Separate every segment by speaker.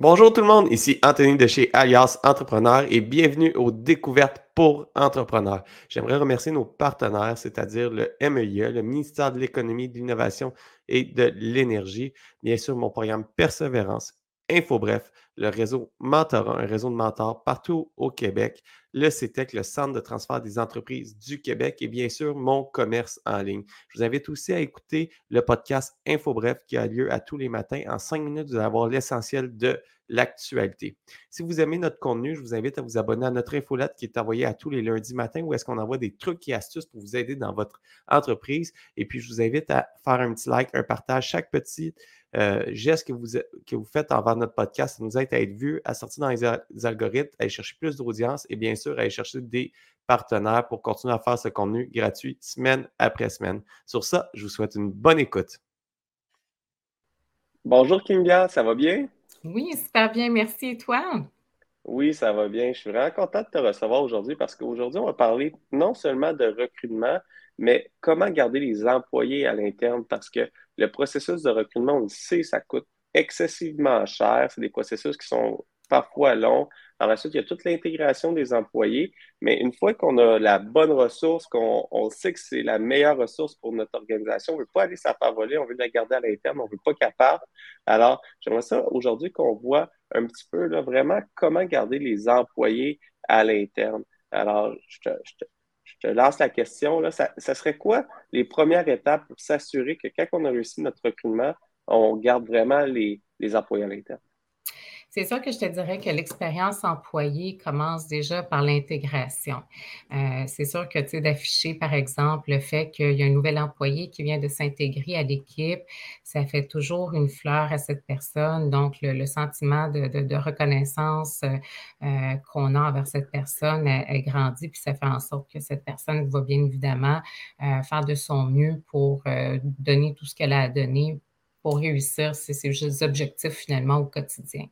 Speaker 1: Bonjour tout le monde, ici Anthony de chez Alias Entrepreneur et bienvenue aux découvertes pour entrepreneurs. J'aimerais remercier nos partenaires, c'est-à-dire le MEIE, le ministère de l'Économie, de l'Innovation et de l'Énergie, bien sûr mon programme Persévérance, InfoBref, le réseau Mentorat, un réseau de mentors partout au Québec, le CETEC, le Centre de transfert des entreprises du Québec et bien sûr mon commerce en ligne. Je vous invite aussi à écouter le podcast InfoBref qui a lieu à tous les matins. En cinq minutes, vous allez avoir l'essentiel de l'actualité. Si vous aimez notre contenu, je vous invite à vous abonner à notre infolette qui est envoyée à tous les lundis matins où est-ce qu'on envoie des trucs et astuces pour vous aider dans votre entreprise. Et puis, je vous invite à faire un petit like, un partage. Chaque petit euh, geste que vous, que vous faites envers notre podcast, ça nous aide à être vu, à sortir dans les, algorithmes, à aller chercher plus d'audience et bien sûr à aller chercher des partenaires pour continuer à faire ce contenu gratuit semaine après semaine. Sur ça, je vous souhaite une bonne écoute.
Speaker 2: Bonjour Kinga, ça va bien?
Speaker 3: Oui, super bien, merci. Et toi?
Speaker 2: Oui, ça va bien. Je suis vraiment content de te recevoir aujourd'hui parce qu'aujourd'hui, on va parler non seulement de recrutement, mais comment garder les employés à l'interne parce que le processus de recrutement, on le sait, ça coûte excessivement cher. C'est des processus qui sont parfois longs. Par la suite, il y a toute l'intégration des employés, mais une fois qu'on a la bonne ressource, qu'on on sait que c'est la meilleure ressource pour notre organisation, on ne veut pas aller s'en voler, on veut la garder à l'interne, on ne veut pas qu'elle parte. Alors, j'aimerais ça aujourd'hui qu'on voit un petit peu là, vraiment comment garder les employés à l'interne. Alors, je te, je, te, lance la question. Là. Ça, ça serait quoi les premières étapes pour s'assurer que quand on a réussi notre recrutement, on garde vraiment les, les employés à l'interne?
Speaker 3: C'est sûr que je te dirais que l'expérience employée commence déjà par l'intégration. Euh, c'est sûr que, tu d'afficher, par exemple, le fait qu'il y a un nouvel employé qui vient de s'intégrer à l'équipe, ça fait toujours une fleur à cette personne. Donc, le, sentiment de, reconnaissance euh, euh, qu'on a envers cette personne est grandi, puis ça fait en sorte que cette personne va bien évidemment faire de son mieux pour donner tout ce qu'elle a à donner pour réussir ces, objectifs finalement au quotidien.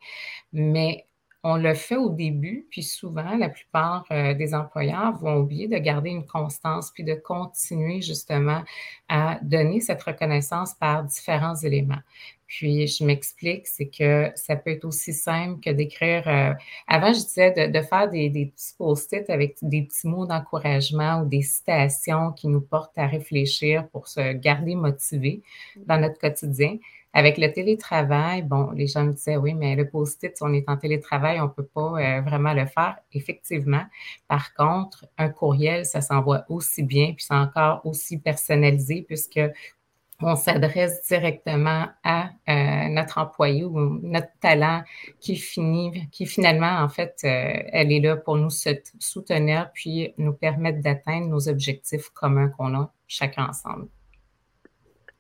Speaker 3: Mais on le fait au début, puis souvent, la plupart euh, des employeurs vont oublier de garder une constance, puis de continuer justement à donner cette reconnaissance par différents éléments. Puis, je m'explique, c'est que ça peut être aussi simple que d'écrire. Euh, avant, je disais de, faire des, des petits post-it avec des petits mots d'encouragement ou des citations qui nous portent à réfléchir pour se garder motivés dans notre quotidien. Avec le télétravail, bon, les gens me disaient, oui, mais le post-it, si on est en télétravail, on ne peut pas euh, vraiment le faire. Effectivement. Par contre, un courriel, ça s'envoie aussi bien, puis c'est encore aussi personnalisé puisque on s'adresse directement à euh, notre employé ou notre talent qui finit, qui finalement, en fait, euh, elle est là pour nous soutenir puis nous permettre d'atteindre nos objectifs communs qu'on a chacun ensemble.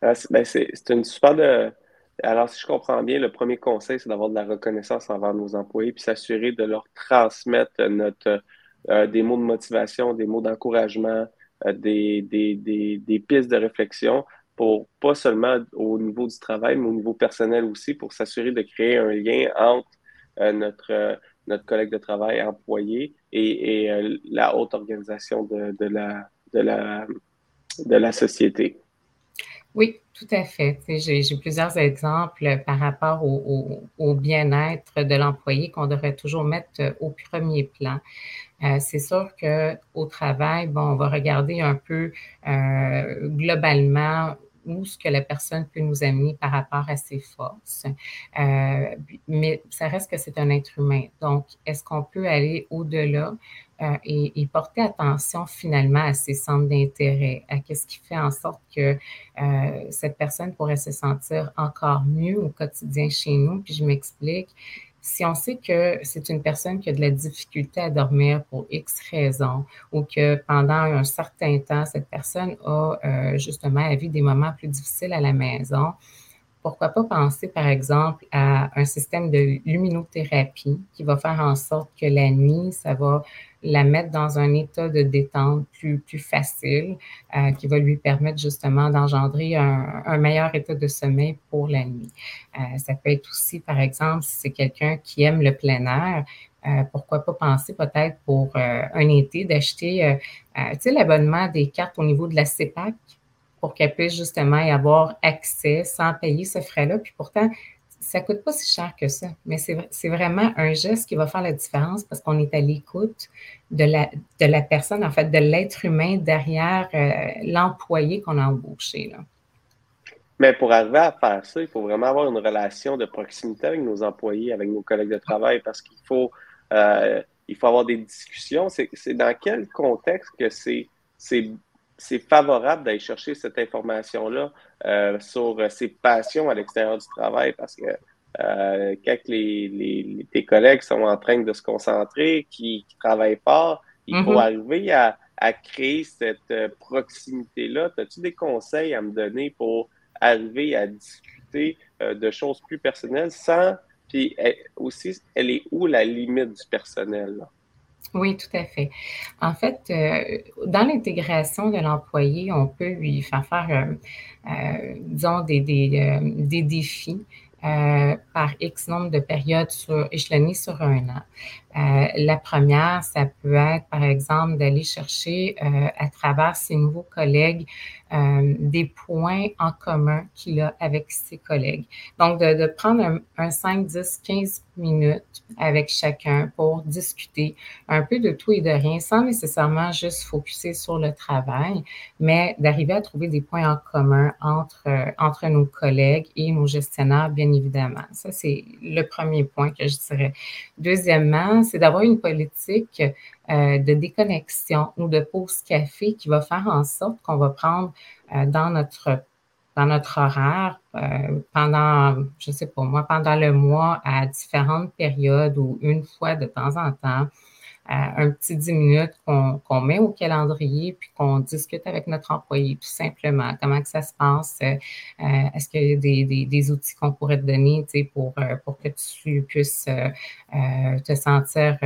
Speaker 2: Ah, ben, c'est une super de, alors, si je comprends bien, le premier conseil, c'est d'avoir de la reconnaissance envers nos employés, puis s'assurer de leur transmettre notre, euh, des mots de motivation, des mots d'encouragement, euh, des, des, des, pistes de réflexion pour pas seulement au niveau du travail, mais au niveau personnel aussi, pour s'assurer de créer un lien entre euh, notre, notre collègue de travail employé et, et la haute organisation de, la, de, la, de la société.
Speaker 3: Oui, tout à fait. J'ai plusieurs exemples par rapport au, bien-être de l'employé qu'on devrait toujours mettre euh, au premier plan. Euh, c'est sûr qu'au travail, bon, on va regarder un peu euh, globalement où ce que la personne peut nous amener par rapport à ses forces. mais ça reste que c'est un être humain. Donc, est-ce qu'on peut aller au-delà euh, et, porter attention finalement à ses centres d'intérêt, à ce qui fait en sorte que euh, cette personne pourrait se sentir encore mieux au quotidien chez nous. Puis je m'explique. Si on sait que c'est une personne qui a de la difficulté à dormir pour X raisons ou que pendant un certain temps, cette personne a euh, justement à vivre des moments plus difficiles à la maison, pourquoi pas penser, par exemple, à un système de luminothérapie qui va faire en sorte que la nuit, ça va la mettre dans un état de détente plus, plus facile, euh, qui va lui permettre justement d'engendrer un, meilleur état de sommeil pour la nuit. Euh, ça peut être aussi, par exemple, si c'est quelqu'un qui aime le plein air, euh, pourquoi pas penser peut-être pour un été d'acheter, tu sais, l'abonnement des cartes au niveau de la CEPAC pour qu'elle puisse justement y avoir accès sans payer ce frais-là. Puis pourtant, ça coûte pas si cher que ça, mais c'est vraiment un geste qui va faire la différence parce qu'on est à l'écoute de la, de la personne, en fait, de l'être humain derrière euh, l'employé qu'on a embauché. Là.
Speaker 2: Mais pour arriver à faire ça, il faut vraiment avoir une relation de proximité avec nos employés, avec nos collègues de travail, parce qu'il faut, euh, faut avoir des discussions. C'est dans quel contexte que c'est c'est favorable d'aller chercher cette information-là euh, sur ses passions à l'extérieur du travail parce que euh, quand les, tes collègues sont en train de se concentrer, qui, travaillent fort, il faut mm-hmm. arriver à, à, créer cette proximité-là. As-tu des conseils à me donner pour arriver à discuter euh, de choses plus personnelles sans. Puis aussi, elle est où la limite du personnel?
Speaker 3: Oui, tout à fait. En fait, euh, dans l'intégration de l'employé, on peut lui faire faire, euh, disons, des, des, des défis par X nombre de périodes sur, échelonnées sur un an. Euh, la première, ça peut être, par exemple, d'aller chercher euh, à travers ses nouveaux collègues euh, des points en commun qu'il a avec ses collègues. Donc, de, prendre un, 5, 10, 15 minutes avec chacun pour discuter un peu de tout et de rien, sans nécessairement juste focuser sur le travail, mais d'arriver à trouver des points en commun entre, entre nos collègues et nos gestionnaires, bien évidemment. Ça, c'est le premier point que je dirais. Deuxièmement, c'est d'avoir une politique euh, de déconnexion ou de pause café qui va faire en sorte qu'on va prendre euh, dans notre dans notre horaire euh, pendant, je sais pas moi, pendant le mois à différentes périodes ou une fois de temps en temps, un petit 10 minutes qu'on met au calendrier puis qu'on discute avec notre employé tout simplement. Comment que ça se passe? Est-ce qu'il y a des, des, outils qu'on pourrait te donner pour, pour que tu puisses te sentir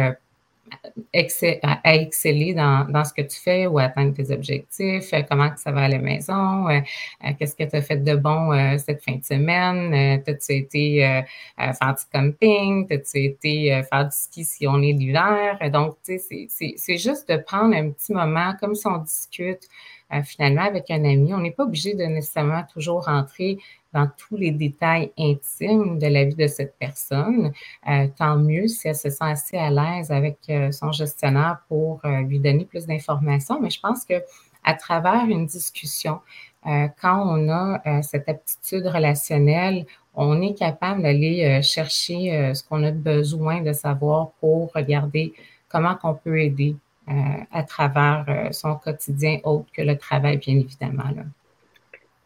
Speaker 3: à exceller dans, dans, ce que tu fais ou atteindre tes objectifs, euh, comment que ça va à la maison, euh, euh, qu'est-ce que tu as fait de bon cette fin de semaine, t'as-tu été faire du camping, t'as-tu été faire du ski si on est l'hiver? Donc, tu sais, c'est juste de prendre un petit moment, comme si on discute finalement avec un ami. On n'est pas obligé de nécessairement toujours rentrer dans tous les détails intimes de la vie de cette personne, euh, tant mieux si elle se sent assez à l'aise avec euh, son gestionnaire pour euh, lui donner plus d'informations. Mais je pense que à travers une discussion, quand on a cette aptitude relationnelle, on est capable d'aller chercher ce qu'on a besoin de savoir pour regarder comment on peut aider à travers son quotidien autre que le travail, bien évidemment. Là.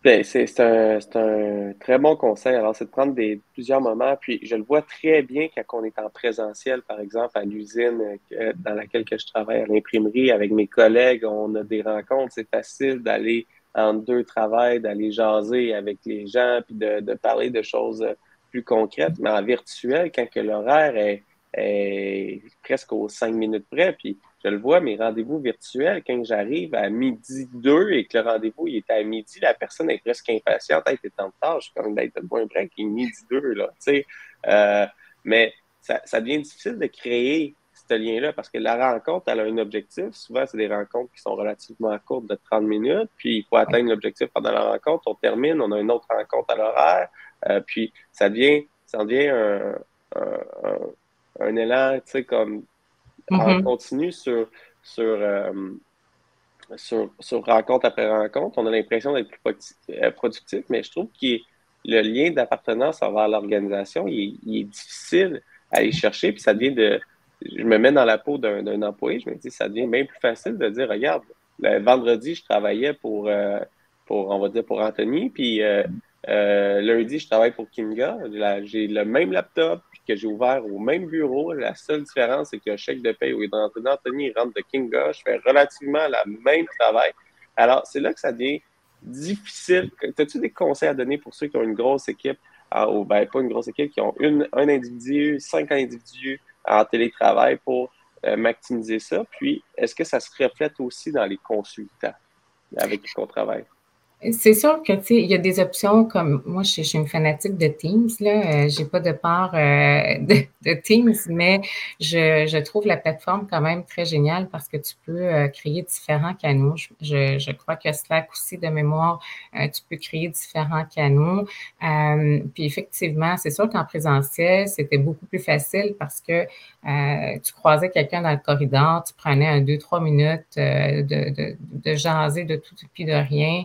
Speaker 2: Ben, c'est un, un, très bon conseil. Alors, c'est de prendre des, plusieurs moments. Puis, je le vois très bien quand on est en présentiel, par exemple, à l'usine euh, dans laquelle que je travaille, à l'imprimerie, avec mes collègues. On a des rencontres. C'est facile d'aller en deux travails, d'aller jaser avec les gens, puis de, de, parler de choses plus concrètes. Mais en virtuel, quand l'horaire est, est presque aux cinq minutes près, puis je le vois, mes rendez-vous virtuels, quand j'arrive à midi 2 et que le rendez-vous est à midi, la personne est presque impatiente. Elle est en retard, je suis comme d'être moins break, il est midi 2, là, tu sais. Euh, mais ça, ça, devient difficile de créer ce lien-là parce que la rencontre, elle a un objectif. Souvent, c'est des rencontres qui sont relativement courtes de 30 minutes, puis il faut atteindre l'objectif pendant la rencontre. On termine, on a une autre rencontre à l'horaire, euh, puis ça devient, ça devient un, un, un élan, tu sais, comme on mm-hmm. continue sur, euh, sur, sur, rencontre après rencontre. On a l'impression d'être plus euh, productif, mais je trouve que le lien d'appartenance envers l'organisation, il, est difficile à aller chercher, puis ça devient de. Je me mets dans la peau d'un employé, je me dis, ça devient bien plus facile de dire, regarde, le vendredi, je travaillais pour, euh, pour on va dire, pour Anthony, puis lundi, je travaille pour Kinga. J'ai le même laptop, que j'ai ouvert au même bureau. La seule différence, c'est le chèque de paye où il Anthony rentre de Kinga. Je fais relativement le même travail. Alors, c'est là que ça devient difficile. As-tu des conseils à donner pour ceux qui ont une grosse équipe, ah, ou ben, pas une grosse équipe, qui ont un individu, cinq individus en télétravail pour euh, maximiser ça? Puis, est-ce que ça se reflète aussi dans les consultants avec qui on travaille?
Speaker 3: C'est sûr que, tu sais, il y a des options comme moi, je, suis une fanatique de Teams, là. Euh, j'ai pas de part euh, de Teams, mais je, trouve la plateforme quand même très géniale parce que tu peux euh, créer différents canaux. Je, crois que Slack aussi, de mémoire, euh, tu peux créer différents canaux. Puis effectivement, c'est sûr qu'en présentiel, c'était beaucoup plus facile parce que tu croisais quelqu'un dans le corridor, tu prenais un deux, trois minutes de, de, de, jaser de tout et puis de rien.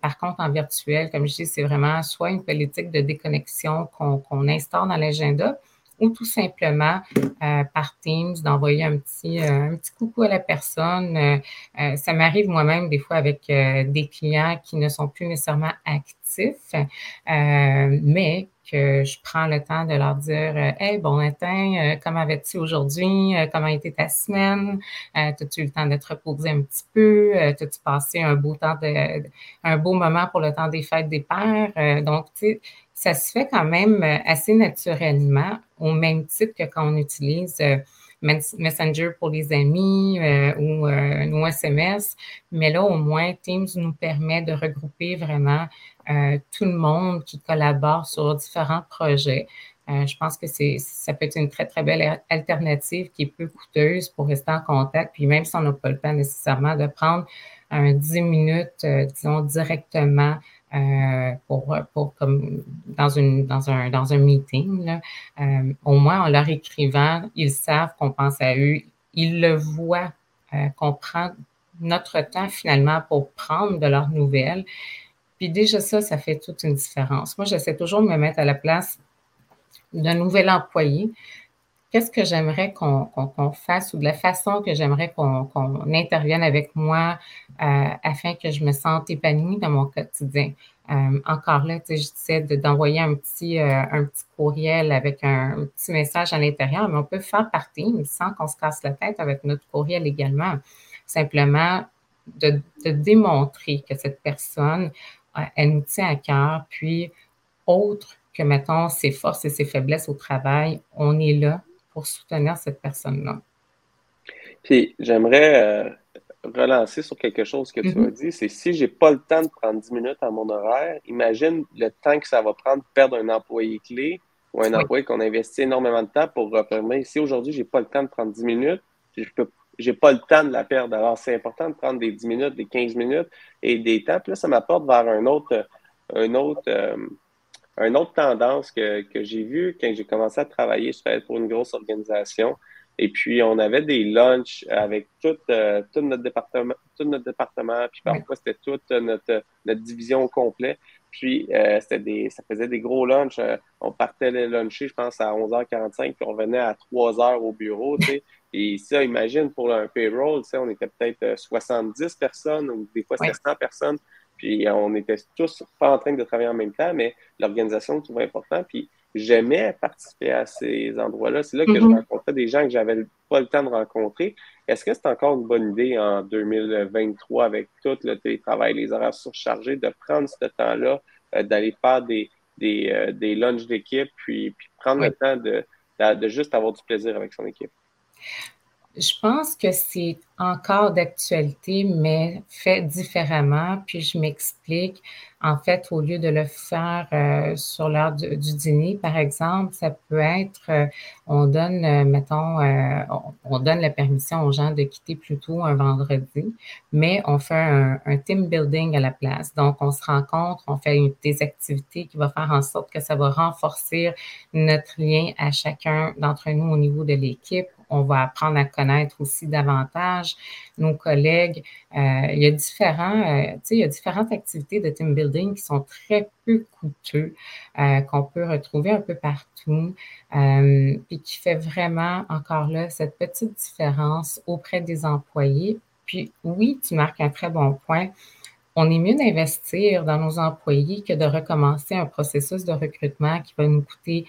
Speaker 3: Par contre, en virtuel, comme je dis, c'est vraiment soit une politique de déconnexion qu'on instaure dans l'agenda, ou tout simplement euh, par Teams d'envoyer un petit, euh, un petit coucou à la personne. Euh, ça m'arrive moi-même des fois avec des clients qui ne sont plus nécessairement actifs, mais que je prends le temps de leur dire Hey, bon matin, comment vas-tu aujourd'hui? comment a été ta semaine? As-tu eu le temps de te reposer un petit peu? As-tu passé un beau temps de, un beau moment pour le temps des fêtes des pères? donc, tu sais, ça se fait quand même euh, assez naturellement, au même titre que quand on utilise euh, Messenger pour les amis euh, ou nos SMS. Mais là, au moins, Teams nous permet de regrouper vraiment tout le monde qui collabore sur différents projets. je pense que c'est, ça peut être une très, très belle alternative qui est peu coûteuse pour rester en contact. Puis même si on n'a pas le temps nécessairement de prendre un 10 minutes, disons, directement euh, pour, comme dans, une, dans, un, dans un meeting. Euh, au moins, en leur écrivant, ils savent qu'on pense à eux, ils le voient, euh, qu'on prend notre temps finalement pour prendre de leurs nouvelles. Puis déjà ça, ça fait toute une différence. Moi, j'essaie toujours de me mettre à la place d'un nouvel employé qu'est-ce que j'aimerais qu'on fasse ou de la façon que j'aimerais qu'on intervienne avec moi euh, afin que je me sente épanouie dans mon quotidien. Euh, encore là, je disais d'envoyer un petit euh, un petit courriel avec un, petit message à l'intérieur, mais on peut faire partie sans qu'on se casse la tête avec notre courriel également. Simplement de, de démontrer que cette personne, elle nous tient à cœur, puis autre que, mettons, ses forces et ses faiblesses au travail, on est là pour soutenir cette personne-là.
Speaker 2: Puis j'aimerais euh, relancer sur quelque chose que tu mm-hmm. as dit, c'est si j'ai pas le temps de prendre 10 minutes à mon horaire, imagine le temps que ça va prendre de perdre un employé clé ou un employé qu'on investit énormément de temps pour refermer. Si aujourd'hui, j'ai pas le temps de prendre 10 minutes, je peux j'ai pas le temps de la perdre. Alors, c'est important de prendre des 10 minutes, des 15 minutes et des temps. Puis là, ça m'apporte vers un autre, un autre, euh, une autre tendance que, que j'ai vue quand j'ai commencé à travailler, je travaillais pour une grosse organisation. Et puis, on avait des lunchs avec tout, euh, tout, notre, département, tout notre département, puis parfois, c'était toute notre, notre division au complet. Puis, euh, c'était des, ça faisait des gros lunchs. Euh, on partait les luncher, je pense, à 11h45, puis on venait à 3h au bureau, tu sais. Et ça, imagine, pour un payroll, tu sais, on était peut-être 70 personnes, ou des fois, c'était 100 personnes. Puis on était tous pas en train de travailler en même temps, mais l'organisation est toujours important. Puis j'aimais participer à ces endroits-là. C'est là que je mm-hmm. rencontrais des gens que j'avais pas le temps de rencontrer. Est-ce que c'est encore une bonne idée en 2023 avec tout le télétravail, les horaires surchargés, de prendre ce temps-là, euh, d'aller faire des, des, euh, des lunchs d'équipe, puis, puis, prendre le temps de, de juste avoir du plaisir avec son équipe?
Speaker 3: Je pense que c'est encore d'actualité, mais fait différemment. Puis je m'explique. En fait, au lieu de le faire euh, sur l'heure du, dîner, par exemple, ça peut être, euh, on donne, euh, mettons, on, donne la permission aux gens de quitter plus tôt un vendredi, mais on fait un, un, team building à la place. Donc, on se rencontre, on fait des activités qui vont faire en sorte que ça va renforcer notre lien à chacun d'entre nous au niveau de l'équipe on va apprendre à connaître aussi davantage nos collègues. Euh, il, y a différents, euh, il y a différentes activités de team building qui sont très peu coûteux, euh, qu'on peut retrouver un peu partout, et qui fait vraiment, encore là, cette petite différence auprès des employés. Puis oui, tu marques un très bon point on est mieux d'investir dans nos employés que de recommencer un processus de recrutement qui va nous coûter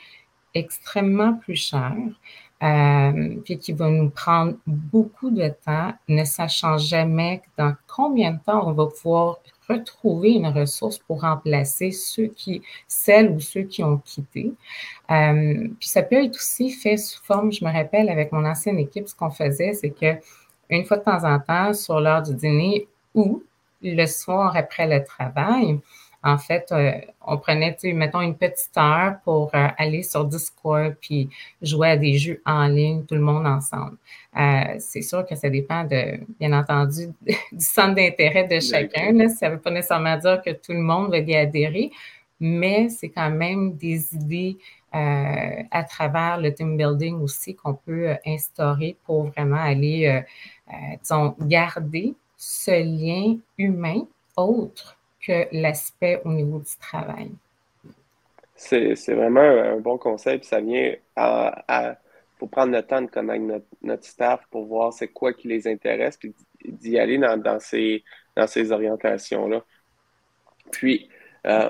Speaker 3: extrêmement plus cher euh, puis qui va nous prendre beaucoup de temps, ne sachant jamais dans combien de temps on va pouvoir retrouver une ressource pour remplacer ceux qui, celles ou ceux qui ont quitté. Euh, puis ça peut être aussi fait sous forme, je me rappelle avec mon ancienne équipe, ce qu'on faisait, c'est que une fois de temps en temps, sur l'heure du dîner ou le soir après le travail, En fait, euh, on prenait, mettons, une petite heure pour euh, aller sur Discord puis jouer à des jeux en ligne, tout le monde ensemble. Euh, c'est sûr que ça dépend de, bien entendu, du centre d'intérêt de chacun. Ça ne veut pas nécessairement dire que tout le monde va y adhérer, mais c'est quand même des idées à travers le team building aussi qu'on peut instaurer pour vraiment aller, disons, garder ce lien humain autre que l'aspect au niveau du travail?
Speaker 2: C'est vraiment un bon conseil, ça vient à, faut prendre le temps de connaître notre, staff pour voir c'est quoi qui les intéresse, puis d'y aller dans, ces, dans ces orientations-là. Puis, euh,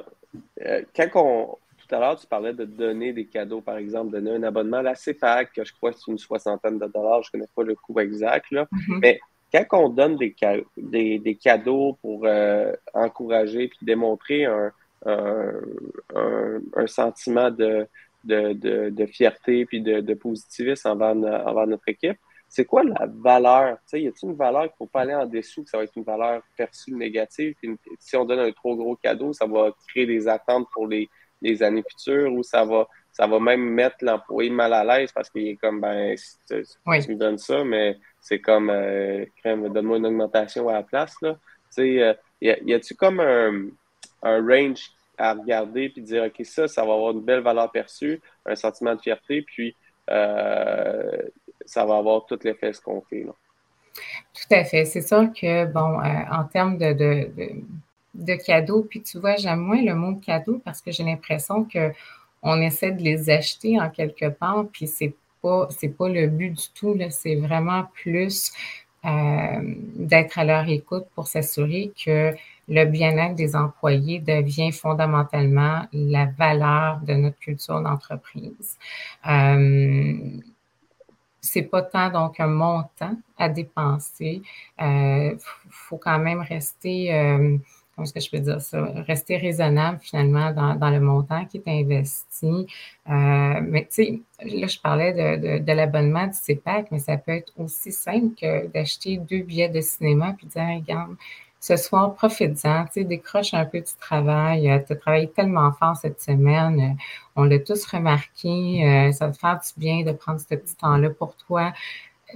Speaker 2: euh, quand on, tout à l'heure, tu parlais de donner des cadeaux, par exemple, donner un abonnement à la CFAC, que je crois que c'est une soixantaine de dollars, je ne connais pas le coût exact, là, mm-hmm. mais quand on donne des, des, cadeaux pour euh, encourager puis démontrer un, un, sentiment de, de, de, fierté puis de, positivisme envers, envers, notre équipe, c'est quoi la valeur? y a-t-il une valeur qu'il ne faut pas aller en dessous, que ça va être une valeur perçue négative? si on donne un trop gros cadeau, ça va créer des attentes pour les, les années futures ou ça va, ça va même mettre l'employé mal à l'aise parce qu'il est comme, ben, tu, me donnes ça, mais c'est comme, euh, donne-moi une augmentation à la place. Là. Tu sais, euh, y a-tu comme un, range à regarder puis dire, OK, ça, ça va avoir une belle valeur perçue, un sentiment de fierté, puis euh, ça va avoir tout l'effet qu'on fait. Là?
Speaker 3: Tout à fait. C'est sûr que, bon, en termes de, de, de, cadeaux, puis tu vois, j'aime moins le mot cadeau parce que j'ai l'impression que on essaie de les acheter en quelque part, puis c'est pas, c'est pas le but du tout, c'est vraiment plus euh, d'être à leur écoute pour s'assurer que le bien-être des employés devient fondamentalement la valeur de notre culture d'entreprise. Euh, c'est pas tant donc un montant à dépenser. Il euh, faut quand même rester comment est-ce que je peux dire ça, rester raisonnable finalement dans, le montant qui est investi. Euh, mais tu sais, là, je parlais de, l'abonnement du CEPAC, mais ça peut être aussi simple que d'acheter deux billets de cinéma puis de dire, regarde, ce soir, profite-en, tu sais, décroche un peu du travail. Euh, tu as travaillé tellement fort cette semaine. Euh, on l'a tous remarqué. ça va te faire du bien de prendre ce petit temps-là pour toi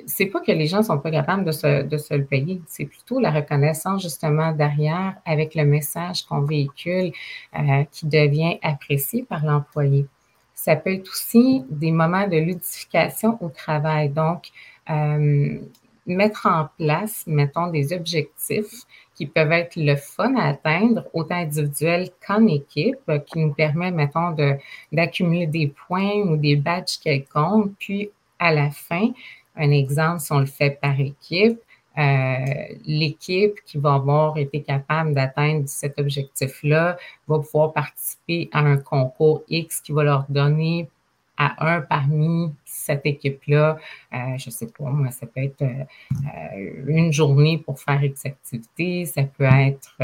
Speaker 3: c'est pas que les gens sont pas capables de se, le payer, c'est plutôt la reconnaissance justement derrière avec le message qu'on véhicule euh, qui devient apprécié par l'employé. Ça peut être aussi des moments de ludification au travail. Donc, euh, mettre en place, mettons, des objectifs qui peuvent être le fun à atteindre, autant individuel qu'en équipe, qui nous permet, mettons, d'accumuler des points ou des badges quelconques, puis à la fin, un exemple, si on le fait par équipe, euh, l'équipe qui va avoir été capable d'atteindre cet objectif-là va pouvoir participer à un concours X qui va leur donner à un parmi cette équipe-là, euh, je sais pas, moi, ça peut être euh, une journée pour faire X activité, ça peut être,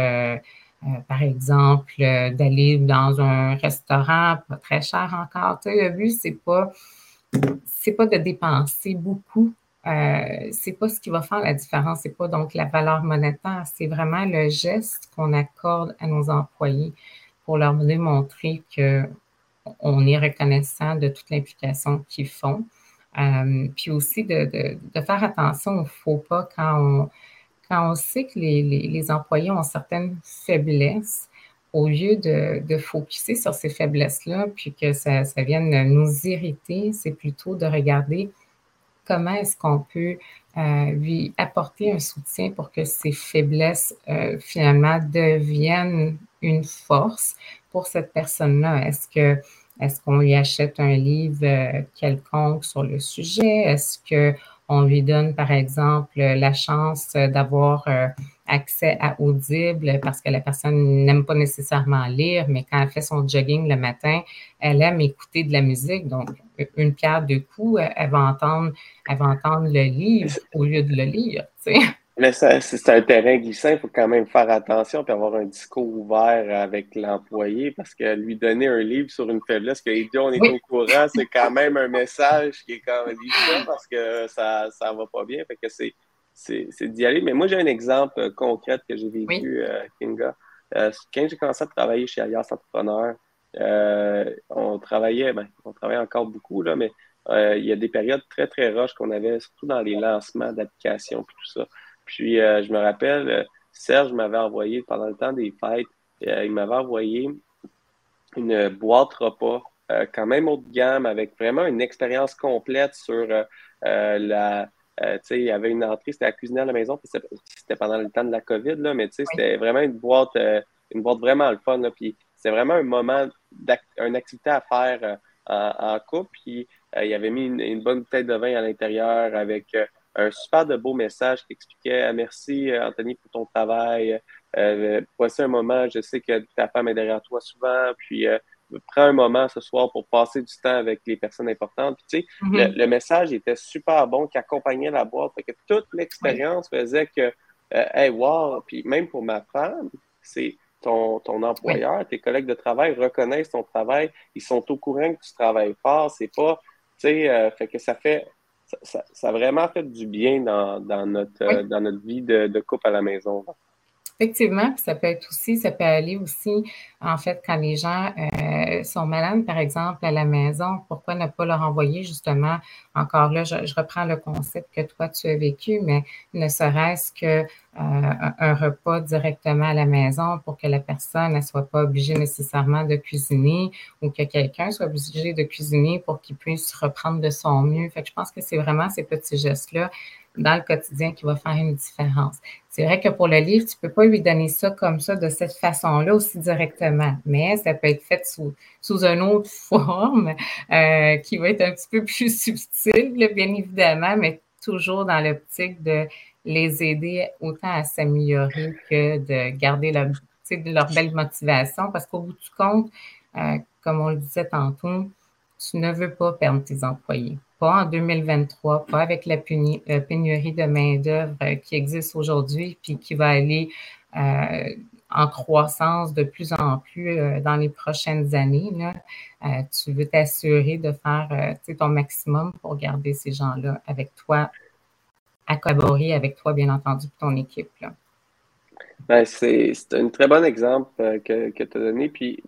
Speaker 3: par exemple, d'aller dans un restaurant pas très cher encore. Tu le but, c'est pas c'est pas de dépenser beaucoup. Euh, c'est pas ce qui va faire la différence. C'est pas donc la valeur monétaire. C'est vraiment le geste qu'on accorde à nos employés pour leur démontrer que on est reconnaissant de toute l'implication qu'ils font. Euh, puis aussi de, faire attention au faux pas quand on, sait que les employés ont certaines faiblesses au lieu de, focuser sur ces faiblesses-là, puis que ça, vienne nous irriter, c'est plutôt de regarder comment est-ce qu'on peut euh, lui apporter un soutien pour que ces faiblesses, euh, finalement, deviennent une force pour cette personne-là. Est-ce qu'on lui achète un livre euh, quelconque sur le sujet? Est-ce qu'on lui donne, par exemple, la chance d'avoir accès à Audible parce que la personne n'aime pas nécessairement lire, mais quand elle fait son jogging le matin, elle aime écouter de la musique. Donc, une pierre de coups, elle va entendre, elle va entendre le livre au lieu de le lire.
Speaker 2: Mais c'est un terrain glissant, il faut quand même faire attention et avoir un discours ouvert avec l'employé parce que lui donner un livre sur une faiblesse que on est au courant, c'est quand même un message qui est quand même parce que ça ne va pas bien. Fait que c'est c'est d'y aller. Mais moi, j'ai un exemple euh, concret que j'ai vécu, euh, Kinga. quand j'ai commencé à travailler chez Alias Entrepreneur, on travaillait, ben, on travaillait encore beaucoup, là, mais il y a des périodes très, très roches qu'on avait, surtout dans les lancements d'applications et tout ça. Puis, je me rappelle, Serge m'avait envoyé pendant le temps des fêtes, il m'avait envoyé une boîte repas euh, quand même haut de gamme avec vraiment une expérience complète sur euh, euh, la. Tu sais, il y avait une entrée, c'était à cuisiner à la maison, c'était pendant le temps de la COVID, là, mais tu sais, c'était vraiment une boîte, une boîte vraiment le fun. Là, puis c'est vraiment un moment, une activité à faire en, couple. Puis il avait mis une, bonne bouteille de vin à l'intérieur avec un super de beau message qui expliquait merci Anthony pour ton travail. voici un moment, je sais que ta femme est derrière toi souvent, puis prends un moment ce soir pour passer du temps avec les personnes importantes. Puis, tu sais, le, message était super bon, qui accompagnait la boîte. que toute l'expérience faisait que, euh, hey, wow! Puis même pour ma femme, c'est ton, ton employeur, tes collègues de travail reconnaissent ton travail. Ils sont au courant que tu travailles fort. C'est pas, tu sais, euh, fait que ça fait, ça, ça, a vraiment fait du bien dans, dans notre, euh, dans notre vie de, de couple à la maison.
Speaker 3: Effectivement, puis ça peut être aussi, ça peut aller aussi, en fait, quand les gens euh, sont malades, par exemple, à la maison, pourquoi ne pas leur envoyer justement, encore là, je, reprends le concept que toi tu as vécu, mais ne serait-ce que euh, un repas directement à la maison pour que la personne ne soit pas obligée nécessairement de cuisiner ou que quelqu'un soit obligé de cuisiner pour qu'il puisse reprendre de son mieux. Fait que je pense que c'est vraiment ces petits gestes-là dans le quotidien qui va faire une différence. C'est vrai que pour le livre, tu ne peux pas lui donner ça comme ça, de cette façon-là, aussi directement, mais ça peut être fait sous, sous une autre forme euh, qui va être un petit peu plus subtile, bien évidemment, mais toujours dans l'optique de les aider autant à s'améliorer que de garder leur, leur belle motivation, parce qu'au bout du compte, euh, comme on le disait tantôt, tu ne veux pas perdre tes employés pas en 2023, pas avec la pénurie de main-d'œuvre euh, qui existe aujourd'hui, puis qui va aller euh, en croissance de plus en plus euh, dans les prochaines années. tu veux t'assurer de faire ton maximum pour garder ces gens-là avec toi, à collaborer avec toi, bien entendu, ton équipe.
Speaker 2: Ben, c'est un très bon exemple que, que tu as donné. Puis,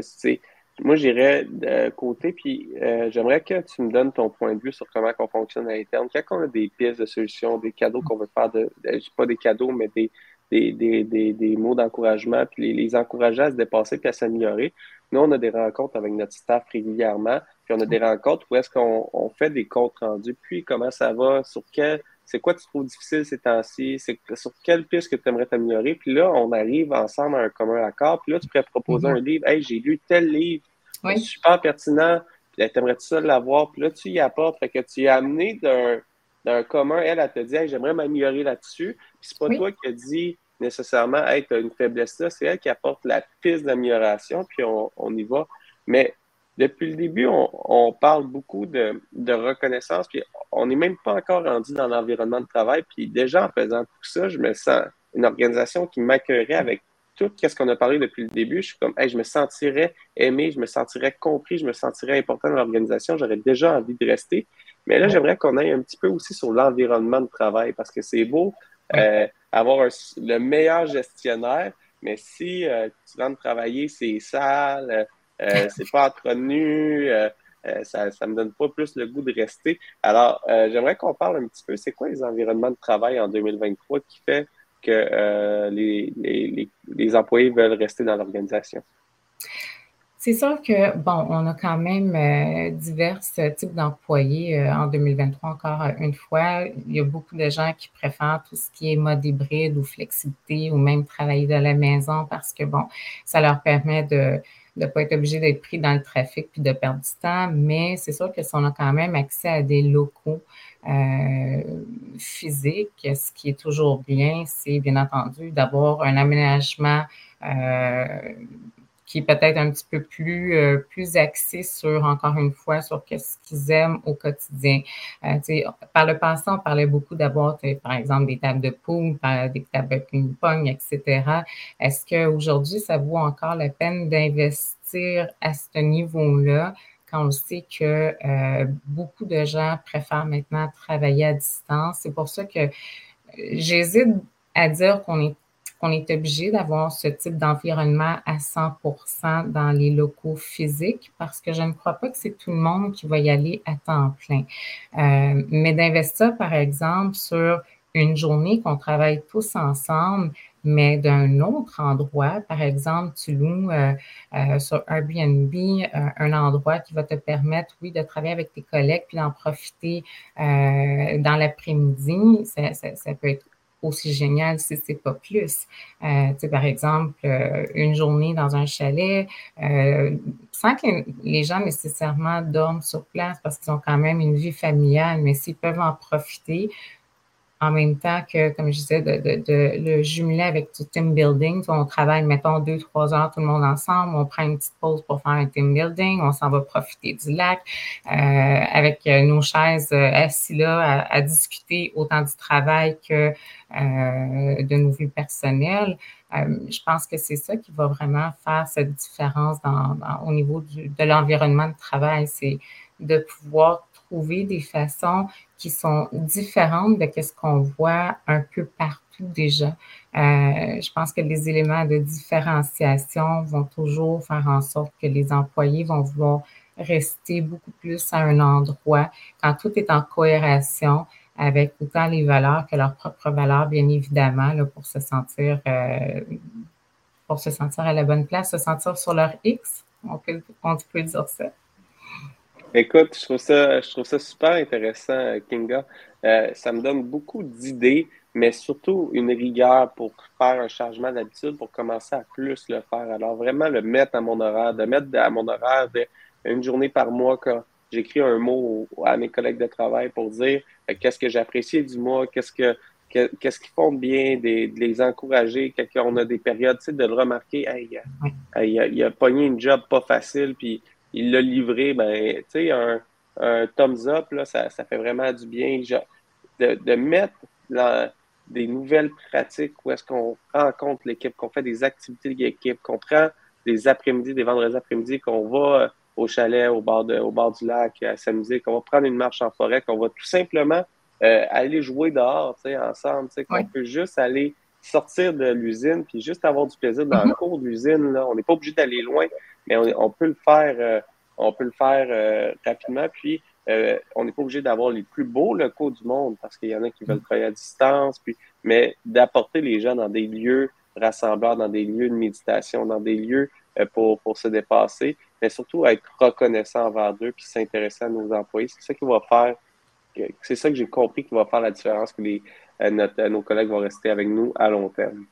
Speaker 2: c'est moi, j'irais de côté, puis euh, j'aimerais que tu me donnes ton point de vue sur comment on fonctionne à l'interne. Quand on a des pistes de solutions, des cadeaux qu'on veut faire, de, pas des cadeaux, mais des, des, des, des, mots d'encouragement, puis les, encourager à se dépasser puis à s'améliorer. Nous, on a des rencontres avec notre staff régulièrement, puis on a des rencontres où est-ce qu'on fait des comptes rendus, puis comment ça va, sur quel, c'est quoi tu trouves difficile ces temps-ci, c'est sur quelle piste que tu aimerais t'améliorer, puis là, on arrive ensemble à un commun accord, puis là, tu pourrais proposer mm-hmm. un livre, hey, j'ai lu tel livre, oui. super pertinent. Puis tu aimerais ça l'avoir? Puis là, tu y apportes. Fait que tu y as amené d'un commun. Elle, elle te dit j'aimerais m'améliorer là-dessus. Puis c'est pas toi qui as dit nécessairement Hey, tu as une faiblesse là. C'est elle qui apporte la piste d'amélioration. Puis on, on, y va. Mais depuis le début, on, parle beaucoup de, de, reconnaissance. Puis on n'est même pas encore rendu dans l'environnement de travail. Puis déjà, en faisant tout ça, je me sens une organisation qui m'accueillerait avec tout ce qu'on a parlé depuis le début, je suis comme, je me sentirais aimé, je me sentirais compris, je me sentirais important dans l'organisation, j'aurais déjà envie de rester. Mais là, j'aimerais qu'on aille un petit peu aussi sur l'environnement de travail parce que c'est beau euh, avoir le meilleur gestionnaire, mais si euh, tu rentres travailler, c'est sale, euh, c'est pas entretenu, ça ne me donne pas plus le goût de rester. Alors, j'aimerais qu'on parle un petit peu, c'est quoi les environnements de travail en 2023 qui fait que euh, les, employés veulent rester dans l'organisation?
Speaker 3: C'est sûr que, bon, on a quand même euh, divers types d'employés euh, en 2023, encore une fois. Il y a beaucoup de gens qui préfèrent tout ce qui est mode hybride ou flexibilité ou même travailler de la maison parce que, bon, ça leur permet de ne pas être obligé d'être pris dans le trafic puis de perdre du temps. Mais c'est sûr que si on a quand même accès à des locaux euh, physique. Ce qui est toujours bien, c'est bien entendu d'avoir un aménagement euh, qui est peut-être un petit peu plus, euh, plus axé sur, encore une fois, sur ce qu'ils aiment au quotidien. par le passé, on parlait beaucoup d'avoir, par exemple, des tables de poule, des tables de ping-pong, etc. Est-ce qu'aujourd'hui, ça vaut encore la peine d'investir à ce niveau-là quand on sait que euh, beaucoup de gens préfèrent maintenant travailler à distance? C'est pour ça que euh, j'hésite à dire qu'on est qu'on est obligé d'avoir ce type d'environnement à 100% dans les locaux physiques parce que je ne crois pas que c'est tout le monde qui va y aller à temps plein. Euh, mais d'investir, par exemple, sur une journée qu'on travaille tous ensemble, mais d'un autre endroit. Par exemple, tu loues euh, euh, sur Airbnb un endroit qui va te permettre, oui, de travailler avec tes collègues puis d'en profiter dans l'après-midi. Ça, ça, ça, peut être aussi génial si c'est pas plus. Euh, par exemple, euh, une journée dans un chalet, euh, sans que les gens nécessairement dorment sur place parce qu'ils ont quand même une vie familiale, mais s'ils peuvent en profiter, en même temps que, comme je disais, de, de, de le jumeler avec du team building. On travaille, mettons, deux, trois heures tout le monde ensemble, on prend une petite pause pour faire un team building, on s'en va profiter du lac euh, avec euh, nos chaises euh, assis là à, discuter autant du travail que euh, de nos vies personnelles. je pense que c'est ça qui va vraiment faire cette différence dans, au niveau du, de l'environnement de travail, c'est de pouvoir trouver des façons qui sont différentes de ce qu'on voit un peu partout déjà. Euh, je pense que les éléments de différenciation vont toujours faire en sorte que les employés vont vouloir rester beaucoup plus à un endroit quand tout est en cohésion avec autant les valeurs que leurs propres valeurs, bien évidemment, là, pour se sentir euh, pour se sentir à la bonne place, se sentir sur leur X. On peut, on peut dire ça.
Speaker 2: Écoute, je trouve ça, je trouve ça super intéressant, Kinga. Euh, ça me donne beaucoup d'idées, mais surtout une rigueur pour faire un changement d'habitude, pour commencer à plus le faire. Alors vraiment le mettre à mon horaire, de mettre à mon horaire une journée par mois quand j'écris un mot à mes collègues de travail pour dire euh, qu'est-ce que j'apprécie du mois, qu'est-ce que qu'est-ce qu'ils font bien, de les encourager quand on a des périodes, tu sais, de le remarquer, hey, il, a, il a pogné une job pas facile, puis il l'a livré, ben, tu sais, un, un, thumbs up, là, ça, ça, fait vraiment du bien. De, de mettre des nouvelles pratiques où est-ce qu'on rencontre l'équipe, qu'on fait des activités d'équipe, qu'on prend des après-midi, des vendredis après-midi, qu'on va euh, au chalet, au bord, de, au bord du lac, à s'amuser, qu'on va prendre une marche en forêt, qu'on va tout simplement euh, aller jouer dehors, tu sais, ensemble, tu sais, qu'on peut juste aller sortir de l'usine puis juste avoir du plaisir dans le mm-hmm. cours de l'usine. On n'est pas obligé d'aller loin mais on, peut le faire, euh, on peut le faire euh, rapidement. Puis, euh, on n'est pas obligé d'avoir les plus beaux locaux du monde parce qu'il y en a qui veulent travailler à distance, puis, mais d'apporter les gens dans des lieux rassembleurs, dans des lieux de méditation, dans des lieux pour, pour se dépasser, mais surtout être reconnaissant envers eux puis s'intéresser à nos employés. C'est ça qui va faire, c'est ça que j'ai compris qui va faire la différence que les, nos collègues vont rester avec nous à long terme.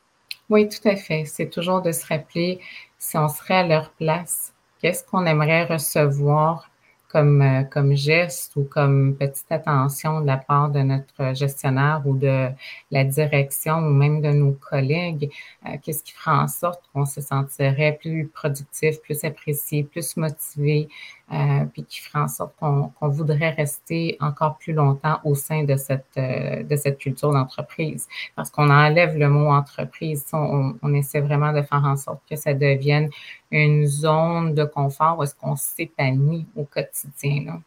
Speaker 3: Oui, tout à fait. C'est toujours de se rappeler si on serait à leur place, qu'est-ce qu'on aimerait recevoir comme, euh, comme geste ou comme petite attention de la part de notre gestionnaire ou de la direction ou même de nos collègues, euh, qu'est-ce qui ferait en sorte qu'on se sentirait plus productif, plus apprécié, plus motivé, euh, puis qui ferait en sorte qu'on voudrait rester encore plus longtemps au sein de cette, euh, de cette culture d'entreprise. Parce qu'on enlève le mot entreprise, on, essaie vraiment de faire en sorte que ça devienne une zone de confort où est-ce qu'on s'épanouit au quotidien.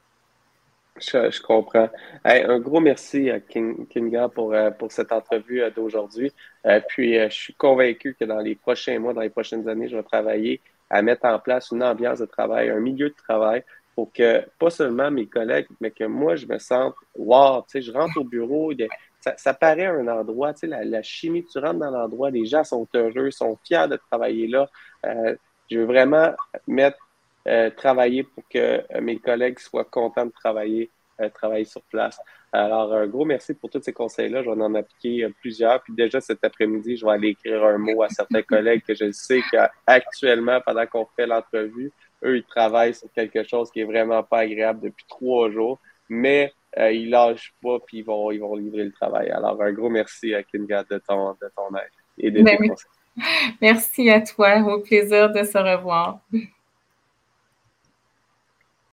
Speaker 2: Je, comprends. un gros merci à Kinga pour, euh, pour cette entrevue d'aujourd'hui. puis, je suis convaincu que dans les prochains mois, dans les prochaines années, je vais travailler à mettre en place une ambiance de travail, un milieu de travail pour que pas seulement mes collègues, mais que moi, je me sente, wow, tu sais, je rentre au bureau, ça, ça paraît un endroit, tu sais, la, chimie, tu rentres dans l'endroit, les gens sont heureux, sont fiers de travailler là. Euh, je veux vraiment mettre, euh, travailler pour que mes collègues soient contents de travailler, euh, travailler sur place. Alors, un gros merci pour tous ces conseils-là. Je vais en appliquer euh, plusieurs. Puis déjà cet après-midi, je vais aller écrire un mot à certains collègues que je sais qu'actuellement, pendant qu'on fait l'entrevue, eux, ils travaillent sur quelque chose qui est vraiment pas agréable depuis trois jours. Mais euh, ils lâchent pas, puis ils vont, ils vont livrer le travail. Alors, un gros merci à Kinga de ton, de ton aide et de ben tes conseils.
Speaker 3: Merci à toi. Au plaisir de se revoir.